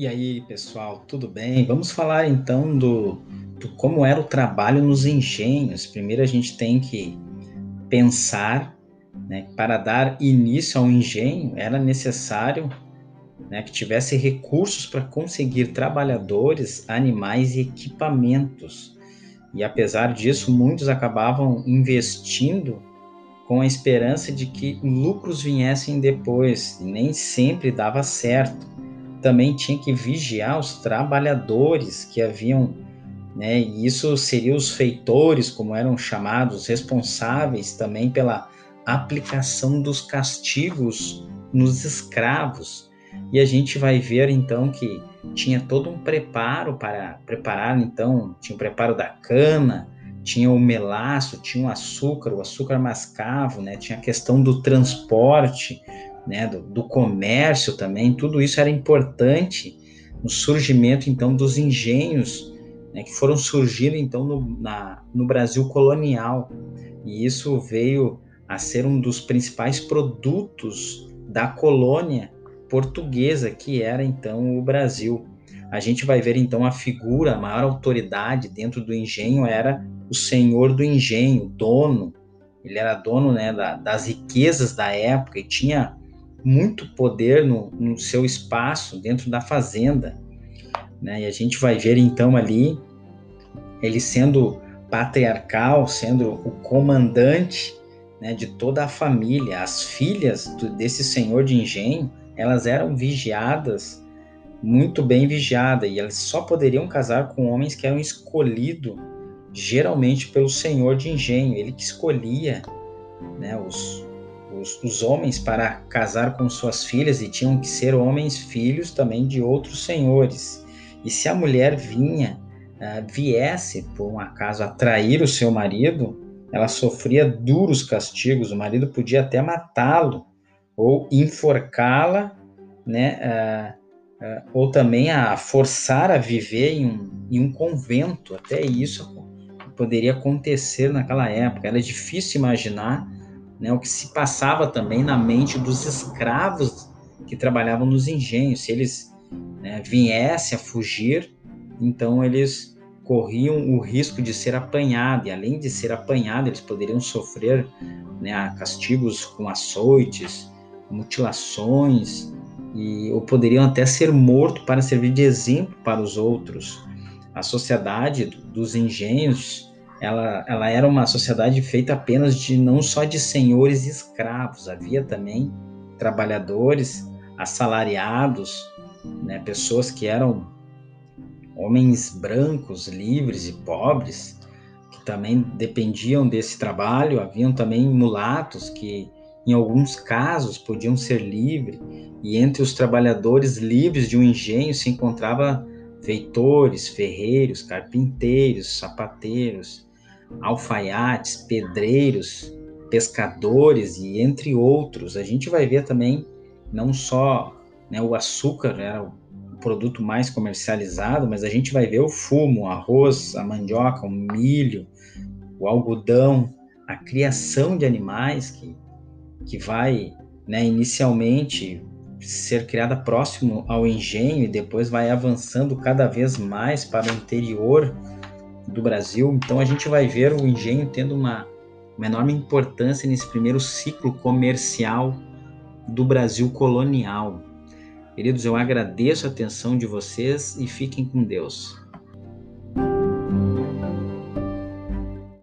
E aí, pessoal, tudo bem? Vamos falar então do, do, como era o trabalho nos engenhos. Primeiro a gente tem que pensar, né, para dar início ao engenho era necessário né, que tivesse recursos para conseguir trabalhadores, animais e equipamentos. E apesar disso, muitos acabavam investindo com a esperança de que lucros viessem depois, e nem sempre dava certo também tinha que vigiar os trabalhadores que haviam, né, e isso seria os feitores, como eram chamados, responsáveis também pela aplicação dos castigos nos escravos. E a gente vai ver então que tinha todo um preparo para preparar, então, tinha o preparo da cana, tinha o melaço, tinha o açúcar, o açúcar mascavo, né? Tinha a questão do transporte, né, do, do comércio também, tudo isso era importante no surgimento então dos engenhos né, que foram surgindo então no, na, no Brasil colonial e isso veio a ser um dos principais produtos da colônia portuguesa que era então o Brasil. A gente vai ver então a figura, a maior autoridade dentro do engenho era o senhor do engenho, dono. Ele era dono né, da, das riquezas da época e tinha muito poder no, no seu espaço dentro da fazenda. Né? E a gente vai ver então ali ele sendo patriarcal, sendo o comandante né, de toda a família. As filhas do, desse senhor de engenho, elas eram vigiadas, muito bem vigiadas, e elas só poderiam casar com homens que eram escolhidos geralmente pelo senhor de engenho. Ele que escolhia né, os, os, os, homens para casar com suas filhas e tinham que ser homens filhos também de outros senhores. E se a mulher vinha, uh, viesse por um acaso atrair o seu marido, ela sofria duros castigos. O marido podia até matá-lo ou enforcá-la, né? Uh, uh, ou também a forçar a viver em um, em um convento. Até isso poderia acontecer naquela época. Era difícil imaginar né, o que se passava também na mente dos escravos que trabalhavam nos engenhos. Se eles né, viessem a fugir, então eles corriam o risco de ser apanhados, e além de ser apanhados, eles poderiam sofrer né, castigos com açoites, mutilações, e, ou poderiam até ser mortos para servir de exemplo para os outros. A sociedade dos engenhos ela, ela era uma sociedade feita apenas de não só de senhores e escravos, havia também trabalhadores, assalariados, né, pessoas que eram homens brancos, livres e pobres, que também dependiam desse trabalho, haviam também mulatos que em alguns casos podiam ser livres, e entre os trabalhadores livres de um engenho se encontrava feitores, ferreiros, carpinteiros, sapateiros, alfaiates, pedreiros, pescadores e entre outros. A gente vai ver também não só né, o açúcar era o produto mais comercializado, mas a gente vai ver o fumo, o arroz, a mandioca, o milho, o algodão, a criação de animais que, que vai né, inicialmente ser criada próximo ao engenho e depois vai avançando cada vez mais para o interior do Brasil. Então a gente vai ver o engenho tendo uma, uma enorme importância nesse primeiro ciclo comercial do Brasil colonial. Queridos, eu agradeço a atenção de vocês e fiquem com Deus.